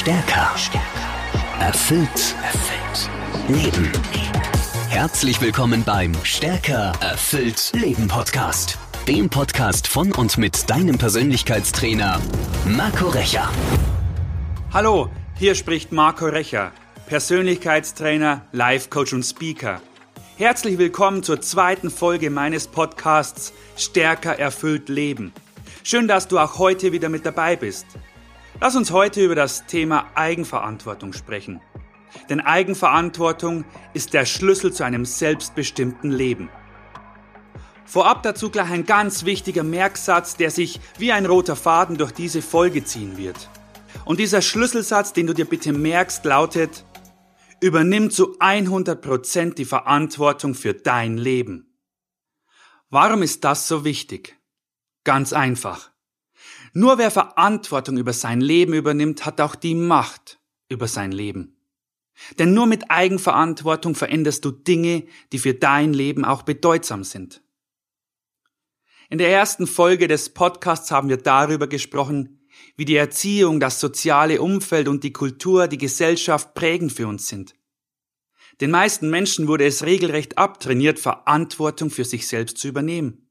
Stärker. Erfüllt. Erfüllt. Leben. Herzlich willkommen beim Stärker. Erfüllt. Leben Podcast. Dem Podcast von und mit deinem Persönlichkeitstrainer Marco Recher. Hallo, hier spricht Marco Recher, Persönlichkeitstrainer, Life Coach und Speaker. Herzlich willkommen zur zweiten Folge meines Podcasts Stärker erfüllt Leben. Schön, dass du auch heute wieder mit dabei bist. Lass uns heute über das Thema Eigenverantwortung sprechen. Denn Eigenverantwortung ist der Schlüssel zu einem selbstbestimmten Leben. Vorab dazu gleich ein ganz wichtiger Merksatz, der sich wie ein roter Faden durch diese Folge ziehen wird. Und dieser Schlüsselsatz, den du dir bitte merkst, lautet, übernimm zu 100% die Verantwortung für dein Leben. Warum ist das so wichtig? Ganz einfach. Nur wer Verantwortung über sein Leben übernimmt, hat auch die Macht über sein Leben. Denn nur mit Eigenverantwortung veränderst du Dinge, die für dein Leben auch bedeutsam sind. In der ersten Folge des Podcasts haben wir darüber gesprochen, wie die Erziehung, das soziale Umfeld und die Kultur die Gesellschaft prägend für uns sind. Den meisten Menschen wurde es regelrecht abtrainiert, Verantwortung für sich selbst zu übernehmen.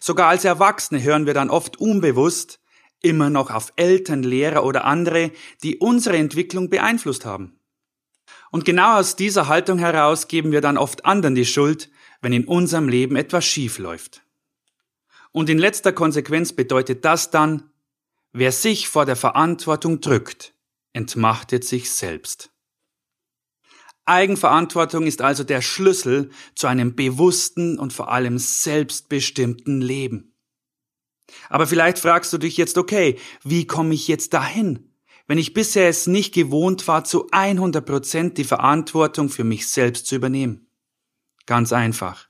Sogar als Erwachsene hören wir dann oft unbewusst, immer noch auf Eltern, Lehrer oder andere, die unsere Entwicklung beeinflusst haben. Und genau aus dieser Haltung heraus geben wir dann oft anderen die Schuld, wenn in unserem Leben etwas schief läuft. Und in letzter Konsequenz bedeutet das dann, wer sich vor der Verantwortung drückt, entmachtet sich selbst. Eigenverantwortung ist also der Schlüssel zu einem bewussten und vor allem selbstbestimmten Leben. Aber vielleicht fragst du dich jetzt, okay, wie komme ich jetzt dahin? Wenn ich bisher es nicht gewohnt war, zu 100 Prozent die Verantwortung für mich selbst zu übernehmen. Ganz einfach.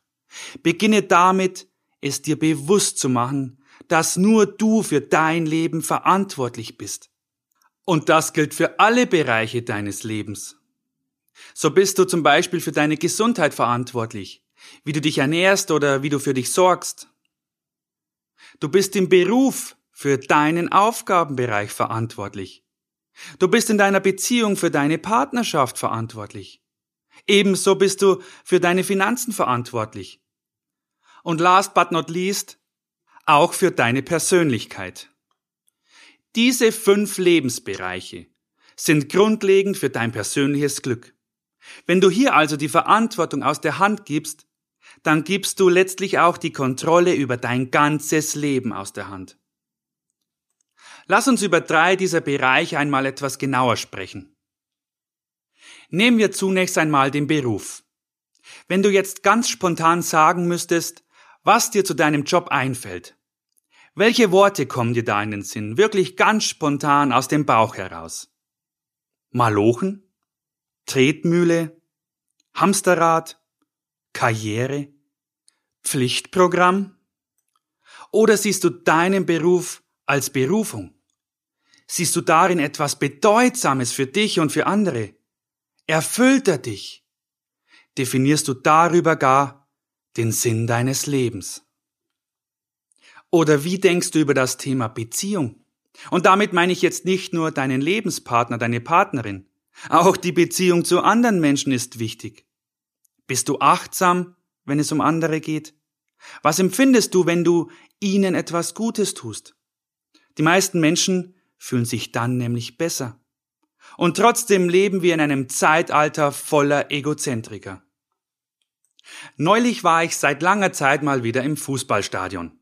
Beginne damit, es dir bewusst zu machen, dass nur du für dein Leben verantwortlich bist. Und das gilt für alle Bereiche deines Lebens. So bist du zum Beispiel für deine Gesundheit verantwortlich, wie du dich ernährst oder wie du für dich sorgst. Du bist im Beruf für deinen Aufgabenbereich verantwortlich. Du bist in deiner Beziehung für deine Partnerschaft verantwortlich. Ebenso bist du für deine Finanzen verantwortlich. Und last but not least, auch für deine Persönlichkeit. Diese fünf Lebensbereiche sind grundlegend für dein persönliches Glück. Wenn du hier also die Verantwortung aus der Hand gibst, dann gibst du letztlich auch die Kontrolle über dein ganzes Leben aus der Hand. Lass uns über drei dieser Bereiche einmal etwas genauer sprechen. Nehmen wir zunächst einmal den Beruf. Wenn du jetzt ganz spontan sagen müsstest, was dir zu deinem Job einfällt, welche Worte kommen dir da in den Sinn, wirklich ganz spontan aus dem Bauch heraus? Malochen? Tretmühle? Hamsterrad? Karriere? Pflichtprogramm? Oder siehst du deinen Beruf als Berufung? Siehst du darin etwas Bedeutsames für dich und für andere? Erfüllt er dich? Definierst du darüber gar den Sinn deines Lebens? Oder wie denkst du über das Thema Beziehung? Und damit meine ich jetzt nicht nur deinen Lebenspartner, deine Partnerin. Auch die Beziehung zu anderen Menschen ist wichtig. Bist du achtsam, wenn es um andere geht? Was empfindest du, wenn du ihnen etwas Gutes tust? Die meisten Menschen fühlen sich dann nämlich besser. Und trotzdem leben wir in einem Zeitalter voller Egozentriker. Neulich war ich seit langer Zeit mal wieder im Fußballstadion.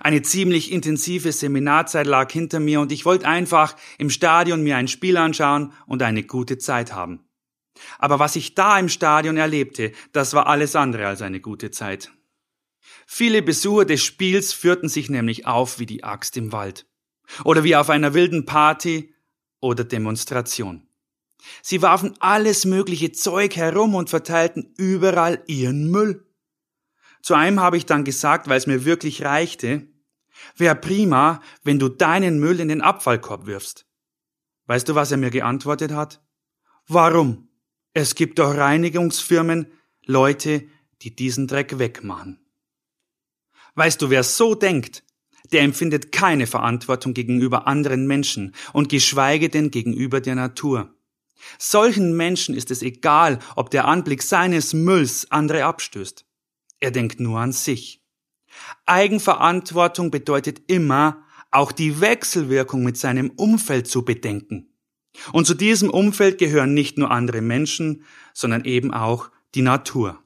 Eine ziemlich intensive Seminarzeit lag hinter mir und ich wollte einfach im Stadion mir ein Spiel anschauen und eine gute Zeit haben. Aber was ich da im Stadion erlebte, das war alles andere als eine gute Zeit. Viele Besucher des Spiels führten sich nämlich auf wie die Axt im Wald. Oder wie auf einer wilden Party oder Demonstration. Sie warfen alles mögliche Zeug herum und verteilten überall ihren Müll. Zu einem habe ich dann gesagt, weil es mir wirklich reichte, wäre prima, wenn du deinen Müll in den Abfallkorb wirfst. Weißt du, was er mir geantwortet hat? Warum? Es gibt doch Reinigungsfirmen, Leute, die diesen Dreck wegmachen. Weißt du, wer so denkt, der empfindet keine Verantwortung gegenüber anderen Menschen und geschweige denn gegenüber der Natur. Solchen Menschen ist es egal, ob der Anblick seines Mülls andere abstößt. Er denkt nur an sich. Eigenverantwortung bedeutet immer, auch die Wechselwirkung mit seinem Umfeld zu bedenken. Und zu diesem Umfeld gehören nicht nur andere Menschen, sondern eben auch die Natur.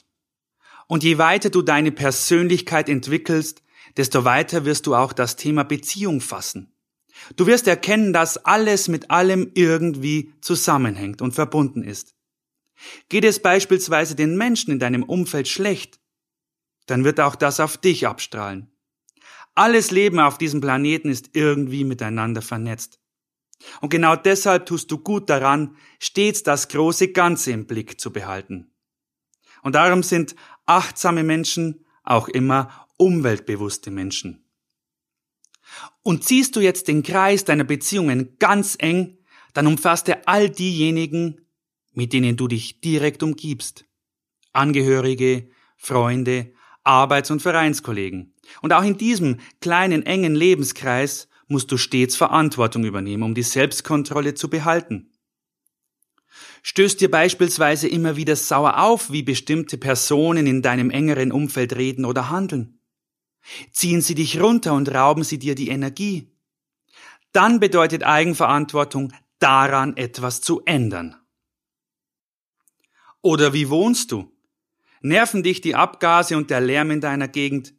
Und je weiter du deine Persönlichkeit entwickelst, desto weiter wirst du auch das Thema Beziehung fassen. Du wirst erkennen, dass alles mit allem irgendwie zusammenhängt und verbunden ist. Geht es beispielsweise den Menschen in deinem Umfeld schlecht, dann wird auch das auf dich abstrahlen. Alles Leben auf diesem Planeten ist irgendwie miteinander vernetzt. Und genau deshalb tust du gut daran, stets das große Ganze im Blick zu behalten. Und darum sind achtsame Menschen auch immer umweltbewusste Menschen. Und ziehst du jetzt den Kreis deiner Beziehungen ganz eng, dann umfasst er all diejenigen, mit denen du dich direkt umgibst. Angehörige, Freunde, Arbeits- und Vereinskollegen. Und auch in diesem kleinen, engen Lebenskreis musst du stets Verantwortung übernehmen, um die Selbstkontrolle zu behalten. Stößt dir beispielsweise immer wieder sauer auf, wie bestimmte Personen in deinem engeren Umfeld reden oder handeln? Ziehen sie dich runter und rauben sie dir die Energie? Dann bedeutet Eigenverantwortung, daran etwas zu ändern. Oder wie wohnst du? Nerven dich die Abgase und der Lärm in deiner Gegend?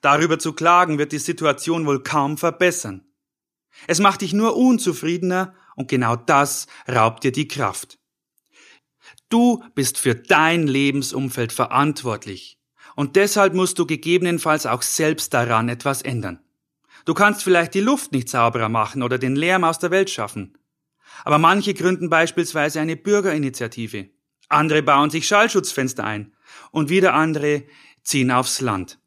Darüber zu klagen wird die Situation wohl kaum verbessern. Es macht dich nur unzufriedener und genau das raubt dir die Kraft. Du bist für dein Lebensumfeld verantwortlich und deshalb musst du gegebenenfalls auch selbst daran etwas ändern. Du kannst vielleicht die Luft nicht sauberer machen oder den Lärm aus der Welt schaffen. Aber manche gründen beispielsweise eine Bürgerinitiative. Andere bauen sich Schallschutzfenster ein und wieder andere ziehen aufs Land.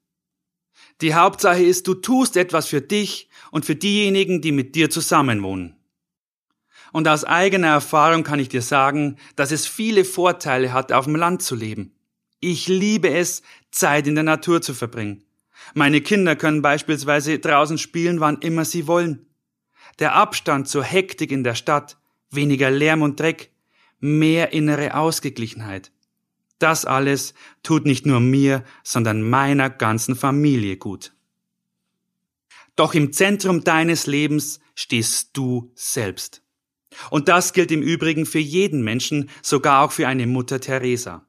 Die Hauptsache ist, du tust etwas für dich und für diejenigen, die mit dir zusammenwohnen. Und aus eigener Erfahrung kann ich dir sagen, dass es viele Vorteile hat, auf dem Land zu leben. Ich liebe es, Zeit in der Natur zu verbringen. Meine Kinder können beispielsweise draußen spielen, wann immer sie wollen. Der Abstand zur Hektik in der Stadt, weniger Lärm und Dreck, mehr innere Ausgeglichenheit. Das alles tut nicht nur mir, sondern meiner ganzen Familie gut. Doch im Zentrum deines Lebens stehst du selbst. Und das gilt im Übrigen für jeden Menschen, sogar auch für eine Mutter Teresa.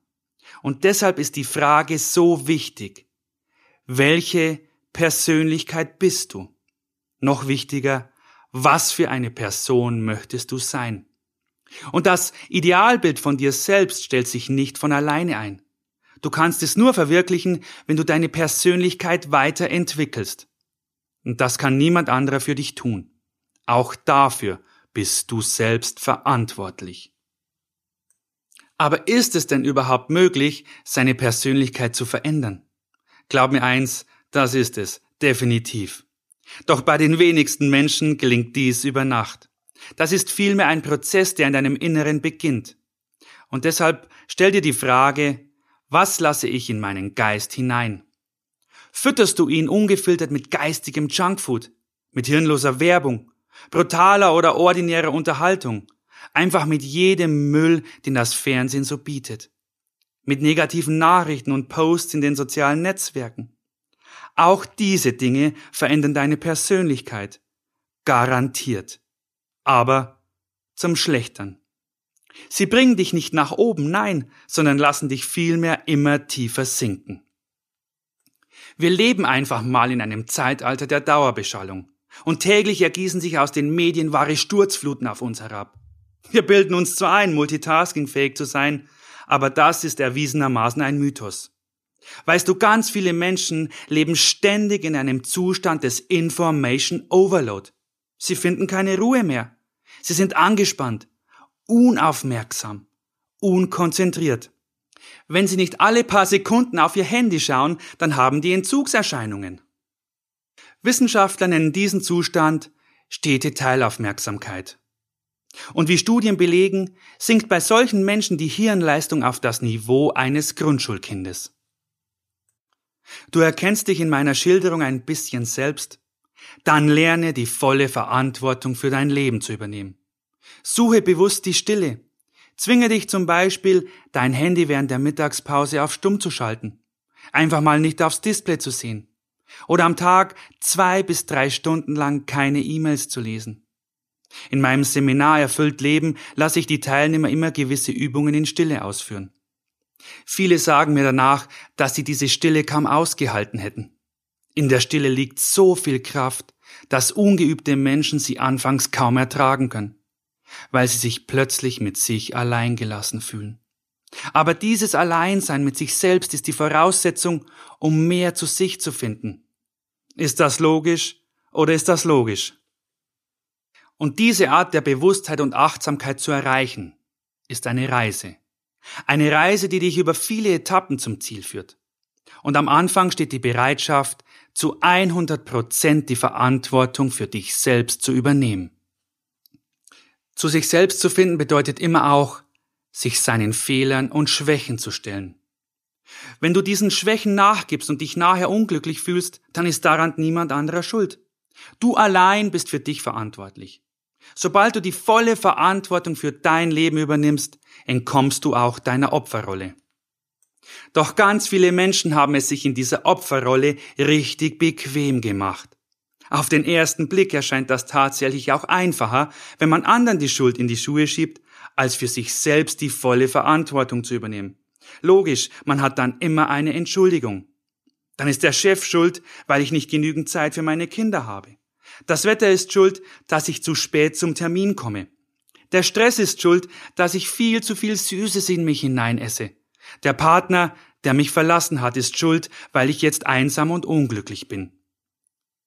Und deshalb ist die Frage so wichtig. Welche Persönlichkeit bist du? Noch wichtiger, was für eine Person möchtest du sein? Und das Idealbild von dir selbst stellt sich nicht von alleine ein. Du kannst es nur verwirklichen, wenn du deine Persönlichkeit weiterentwickelst. Und das kann niemand anderer für dich tun. Auch dafür bist du selbst verantwortlich. Aber ist es denn überhaupt möglich, seine Persönlichkeit zu verändern? Glaub mir eins, das ist es, definitiv. Doch bei den wenigsten Menschen gelingt dies über Nacht. Das ist vielmehr ein Prozess, der in deinem Inneren beginnt. Und deshalb stell dir die Frage, was lasse ich in meinen Geist hinein? Fütterst du ihn ungefiltert mit geistigem Junkfood, mit hirnloser Werbung, brutaler oder ordinärer Unterhaltung, einfach mit jedem Müll, den das Fernsehen so bietet, mit negativen Nachrichten und Posts in den sozialen Netzwerken. Auch diese Dinge verändern deine Persönlichkeit. Garantiert aber zum Schlechtern. Sie bringen dich nicht nach oben, nein, sondern lassen dich vielmehr immer tiefer sinken. Wir leben einfach mal in einem Zeitalter der Dauerbeschallung. Und täglich ergießen sich aus den Medien wahre Sturzfluten auf uns herab. Wir bilden uns zwar ein, multitaskingfähig zu sein, aber das ist erwiesenermaßen ein Mythos. Weißt du, ganz viele Menschen leben ständig in einem Zustand des Information Overload. Sie finden keine Ruhe mehr. Sie sind angespannt, unaufmerksam, unkonzentriert. Wenn Sie nicht alle paar Sekunden auf Ihr Handy schauen, dann haben die Entzugserscheinungen. Wissenschaftler nennen diesen Zustand stete Teilaufmerksamkeit. Und wie Studien belegen, sinkt bei solchen Menschen die Hirnleistung auf das Niveau eines Grundschulkindes. Du erkennst dich in meiner Schilderung ein bisschen selbst. Dann lerne die volle Verantwortung für dein Leben zu übernehmen. Suche bewusst die Stille. Zwinge dich zum Beispiel, dein Handy während der Mittagspause auf Stumm zu schalten. Einfach mal nicht aufs Display zu sehen. Oder am Tag zwei bis drei Stunden lang keine E-Mails zu lesen. In meinem Seminar Erfüllt Leben lasse ich die Teilnehmer immer gewisse Übungen in Stille ausführen. Viele sagen mir danach, dass sie diese Stille kaum ausgehalten hätten. In der Stille liegt so viel Kraft, dass ungeübte Menschen sie anfangs kaum ertragen können, weil sie sich plötzlich mit sich allein gelassen fühlen. Aber dieses Alleinsein mit sich selbst ist die Voraussetzung, um mehr zu sich zu finden. Ist das logisch oder ist das logisch? Und diese Art der Bewusstheit und Achtsamkeit zu erreichen, ist eine Reise. Eine Reise, die dich über viele Etappen zum Ziel führt. Und am Anfang steht die Bereitschaft, zu 100 Prozent die Verantwortung für dich selbst zu übernehmen. Zu sich selbst zu finden bedeutet immer auch, sich seinen Fehlern und Schwächen zu stellen. Wenn du diesen Schwächen nachgibst und dich nachher unglücklich fühlst, dann ist daran niemand anderer schuld. Du allein bist für dich verantwortlich. Sobald du die volle Verantwortung für dein Leben übernimmst, entkommst du auch deiner Opferrolle. Doch ganz viele Menschen haben es sich in dieser Opferrolle richtig bequem gemacht. Auf den ersten Blick erscheint das tatsächlich auch einfacher, wenn man anderen die Schuld in die Schuhe schiebt, als für sich selbst die volle Verantwortung zu übernehmen. Logisch, man hat dann immer eine Entschuldigung. Dann ist der Chef schuld, weil ich nicht genügend Zeit für meine Kinder habe. Das Wetter ist schuld, dass ich zu spät zum Termin komme. Der Stress ist schuld, dass ich viel zu viel Süßes in mich hineinesse. Der Partner, der mich verlassen hat, ist schuld, weil ich jetzt einsam und unglücklich bin.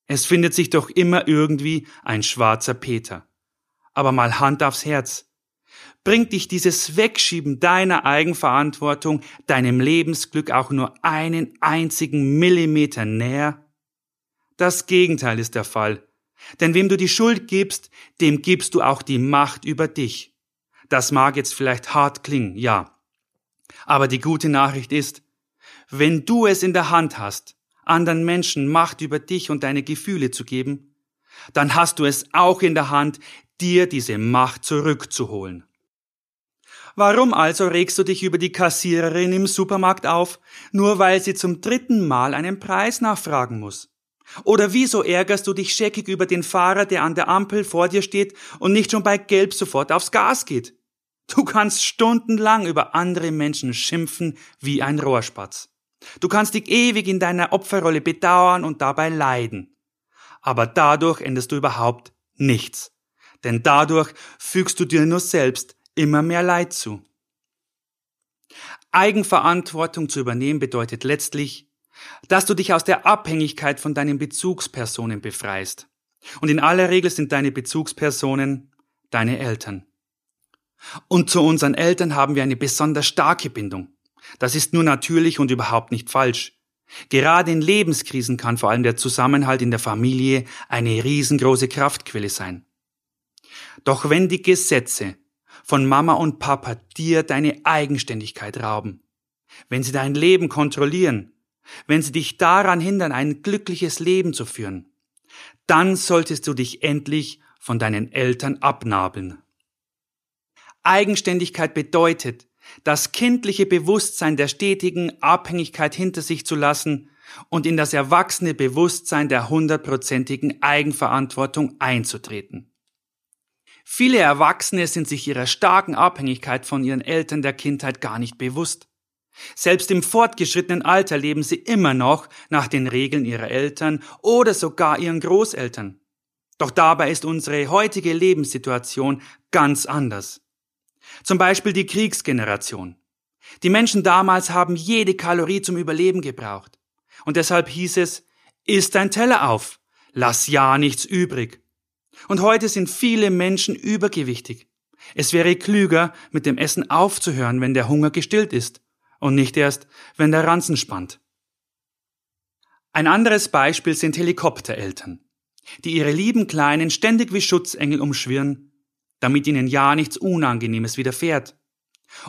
Es findet sich doch immer irgendwie ein schwarzer Peter. Aber mal Hand aufs Herz. Bringt dich dieses Wegschieben deiner Eigenverantwortung deinem Lebensglück auch nur einen einzigen Millimeter näher? Das Gegenteil ist der Fall. Denn wem du die Schuld gibst, dem gibst du auch die Macht über dich. Das mag jetzt vielleicht hart klingen, ja. Aber die gute Nachricht ist, wenn du es in der Hand hast, anderen Menschen Macht über dich und deine Gefühle zu geben, dann hast du es auch in der Hand, dir diese Macht zurückzuholen. Warum also regst du dich über die Kassiererin im Supermarkt auf, nur weil sie zum dritten Mal einen Preis nachfragen muss? Oder wieso ärgerst du dich scheckig über den Fahrer, der an der Ampel vor dir steht und nicht schon bei Gelb sofort aufs Gas geht? Du kannst stundenlang über andere Menschen schimpfen wie ein Rohrspatz. Du kannst dich ewig in deiner Opferrolle bedauern und dabei leiden. Aber dadurch änderst du überhaupt nichts. Denn dadurch fügst du dir nur selbst immer mehr Leid zu. Eigenverantwortung zu übernehmen bedeutet letztlich, dass du dich aus der Abhängigkeit von deinen Bezugspersonen befreist. Und in aller Regel sind deine Bezugspersonen deine Eltern. Und zu unseren Eltern haben wir eine besonders starke Bindung. Das ist nur natürlich und überhaupt nicht falsch. Gerade in Lebenskrisen kann vor allem der Zusammenhalt in der Familie eine riesengroße Kraftquelle sein. Doch wenn die Gesetze von Mama und Papa dir deine Eigenständigkeit rauben, wenn sie dein Leben kontrollieren, wenn sie dich daran hindern, ein glückliches Leben zu führen, dann solltest du dich endlich von deinen Eltern abnabeln. Eigenständigkeit bedeutet, das kindliche Bewusstsein der stetigen Abhängigkeit hinter sich zu lassen und in das erwachsene Bewusstsein der hundertprozentigen Eigenverantwortung einzutreten. Viele Erwachsene sind sich ihrer starken Abhängigkeit von ihren Eltern der Kindheit gar nicht bewusst. Selbst im fortgeschrittenen Alter leben sie immer noch nach den Regeln ihrer Eltern oder sogar ihren Großeltern. Doch dabei ist unsere heutige Lebenssituation ganz anders. Zum Beispiel die Kriegsgeneration. Die Menschen damals haben jede Kalorie zum Überleben gebraucht. Und deshalb hieß es, isst dein Teller auf, lass ja nichts übrig. Und heute sind viele Menschen übergewichtig. Es wäre klüger, mit dem Essen aufzuhören, wenn der Hunger gestillt ist und nicht erst, wenn der Ranzen spannt. Ein anderes Beispiel sind Helikoptereltern, die ihre lieben Kleinen ständig wie Schutzengel umschwirren, damit ihnen ja nichts Unangenehmes widerfährt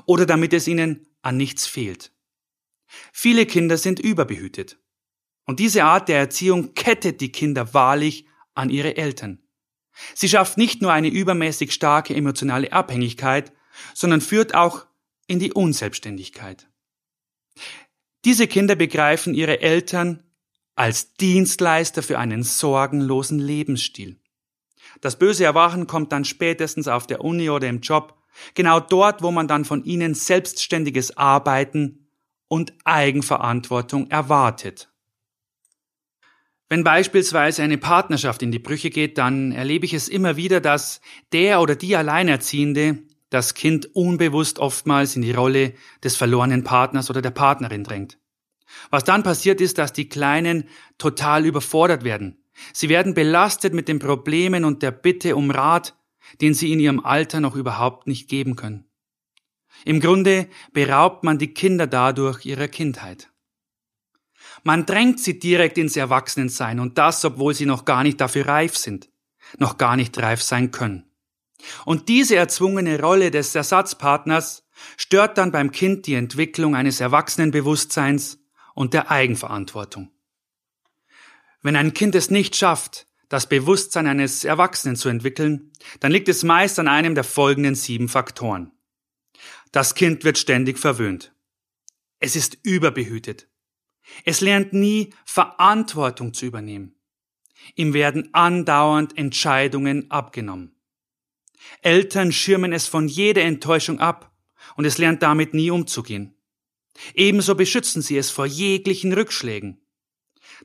oder damit es ihnen an nichts fehlt. Viele Kinder sind überbehütet. Und diese Art der Erziehung kettet die Kinder wahrlich an ihre Eltern. Sie schafft nicht nur eine übermäßig starke emotionale Abhängigkeit, sondern führt auch in die Unselbstständigkeit. Diese Kinder begreifen ihre Eltern als Dienstleister für einen sorgenlosen Lebensstil. Das böse Erwachen kommt dann spätestens auf der Uni oder im Job, genau dort, wo man dann von ihnen selbstständiges Arbeiten und Eigenverantwortung erwartet. Wenn beispielsweise eine Partnerschaft in die Brüche geht, dann erlebe ich es immer wieder, dass der oder die Alleinerziehende das Kind unbewusst oftmals in die Rolle des verlorenen Partners oder der Partnerin drängt. Was dann passiert ist, dass die Kleinen total überfordert werden. Sie werden belastet mit den Problemen und der Bitte um Rat, den sie in ihrem Alter noch überhaupt nicht geben können. Im Grunde beraubt man die Kinder dadurch ihrer Kindheit. Man drängt sie direkt ins Erwachsenensein und das, obwohl sie noch gar nicht dafür reif sind, noch gar nicht reif sein können. Und diese erzwungene Rolle des Ersatzpartners stört dann beim Kind die Entwicklung eines Erwachsenenbewusstseins und der Eigenverantwortung. Wenn ein Kind es nicht schafft, das Bewusstsein eines Erwachsenen zu entwickeln, dann liegt es meist an einem der folgenden sieben Faktoren. Das Kind wird ständig verwöhnt. Es ist überbehütet. Es lernt nie Verantwortung zu übernehmen. Ihm werden andauernd Entscheidungen abgenommen. Eltern schirmen es von jeder Enttäuschung ab und es lernt damit nie umzugehen. Ebenso beschützen sie es vor jeglichen Rückschlägen.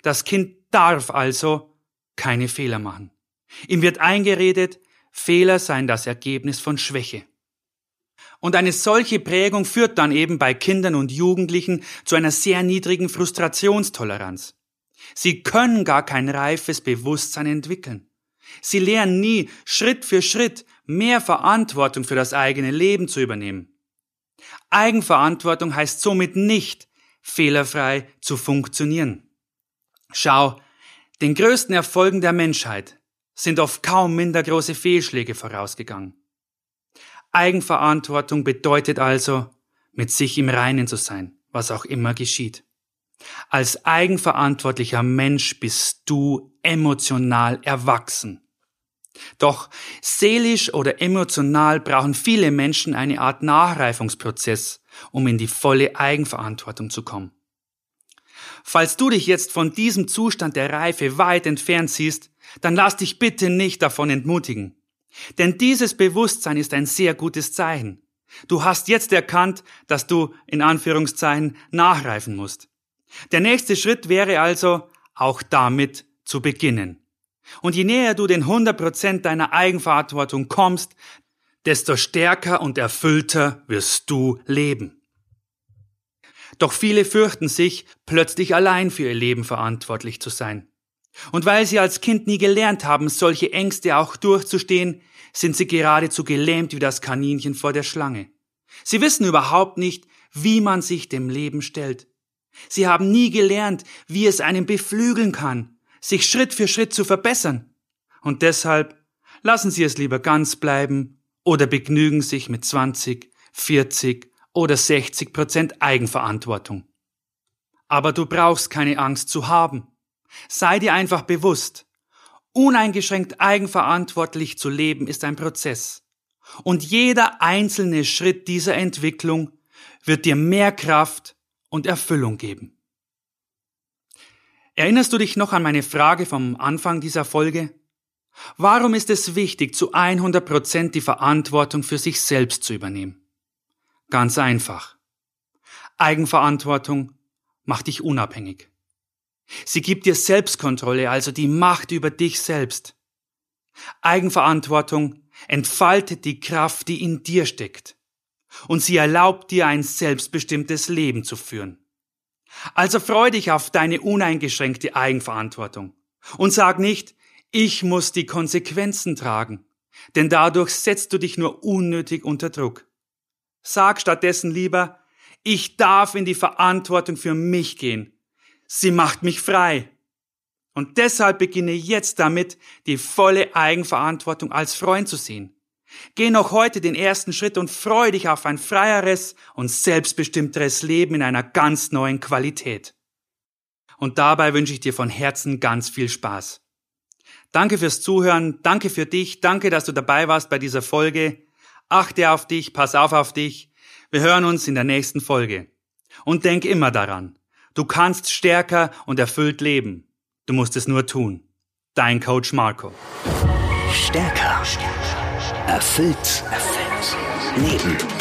Das Kind darf also keine Fehler machen. Ihm wird eingeredet, Fehler seien das Ergebnis von Schwäche. Und eine solche Prägung führt dann eben bei Kindern und Jugendlichen zu einer sehr niedrigen Frustrationstoleranz. Sie können gar kein reifes Bewusstsein entwickeln. Sie lernen nie, Schritt für Schritt mehr Verantwortung für das eigene Leben zu übernehmen. Eigenverantwortung heißt somit nicht, fehlerfrei zu funktionieren. Schau, den größten Erfolgen der Menschheit sind oft kaum minder große Fehlschläge vorausgegangen. Eigenverantwortung bedeutet also, mit sich im Reinen zu sein, was auch immer geschieht. Als eigenverantwortlicher Mensch bist du emotional erwachsen. Doch seelisch oder emotional brauchen viele Menschen eine Art Nachreifungsprozess, um in die volle Eigenverantwortung zu kommen. Falls du dich jetzt von diesem Zustand der Reife weit entfernt siehst, dann lass dich bitte nicht davon entmutigen. Denn dieses Bewusstsein ist ein sehr gutes Zeichen. Du hast jetzt erkannt, dass du in Anführungszeichen nachreifen musst. Der nächste Schritt wäre also, auch damit zu beginnen. Und je näher du den 100% deiner Eigenverantwortung kommst, desto stärker und erfüllter wirst du leben. Doch viele fürchten sich, plötzlich allein für ihr Leben verantwortlich zu sein. Und weil sie als Kind nie gelernt haben, solche Ängste auch durchzustehen, sind sie geradezu gelähmt wie das Kaninchen vor der Schlange. Sie wissen überhaupt nicht, wie man sich dem Leben stellt. Sie haben nie gelernt, wie es einen beflügeln kann, sich Schritt für Schritt zu verbessern. Und deshalb lassen Sie es lieber ganz bleiben oder begnügen sich mit 20, 40 oder 60 Prozent Eigenverantwortung. Aber du brauchst keine Angst zu haben. Sei dir einfach bewusst, uneingeschränkt eigenverantwortlich zu leben ist ein Prozess. Und jeder einzelne Schritt dieser Entwicklung wird dir mehr Kraft und Erfüllung geben. Erinnerst du dich noch an meine Frage vom Anfang dieser Folge? Warum ist es wichtig, zu 100 Prozent die Verantwortung für sich selbst zu übernehmen? Ganz einfach. Eigenverantwortung macht dich unabhängig. Sie gibt dir Selbstkontrolle, also die Macht über dich selbst. Eigenverantwortung entfaltet die Kraft, die in dir steckt. Und sie erlaubt dir ein selbstbestimmtes Leben zu führen. Also freu dich auf deine uneingeschränkte Eigenverantwortung. Und sag nicht, ich muss die Konsequenzen tragen, denn dadurch setzt du dich nur unnötig unter Druck. Sag stattdessen lieber, ich darf in die Verantwortung für mich gehen Sie macht mich frei. Und deshalb beginne jetzt damit, die volle Eigenverantwortung als Freund zu sehen. Geh noch heute den ersten Schritt und freu dich auf ein freieres und selbstbestimmteres Leben in einer ganz neuen Qualität. Und dabei wünsche ich dir von Herzen ganz viel Spaß. Danke fürs Zuhören, danke für dich, danke, dass du dabei warst bei dieser Folge. Achte auf dich, pass auf auf dich. Wir hören uns in der nächsten Folge. Und denk immer daran, du kannst stärker und erfüllt leben. Du musst es nur tun. Dein Coach Marco. Stärker. Erfüllt. Erfüllt. Leben.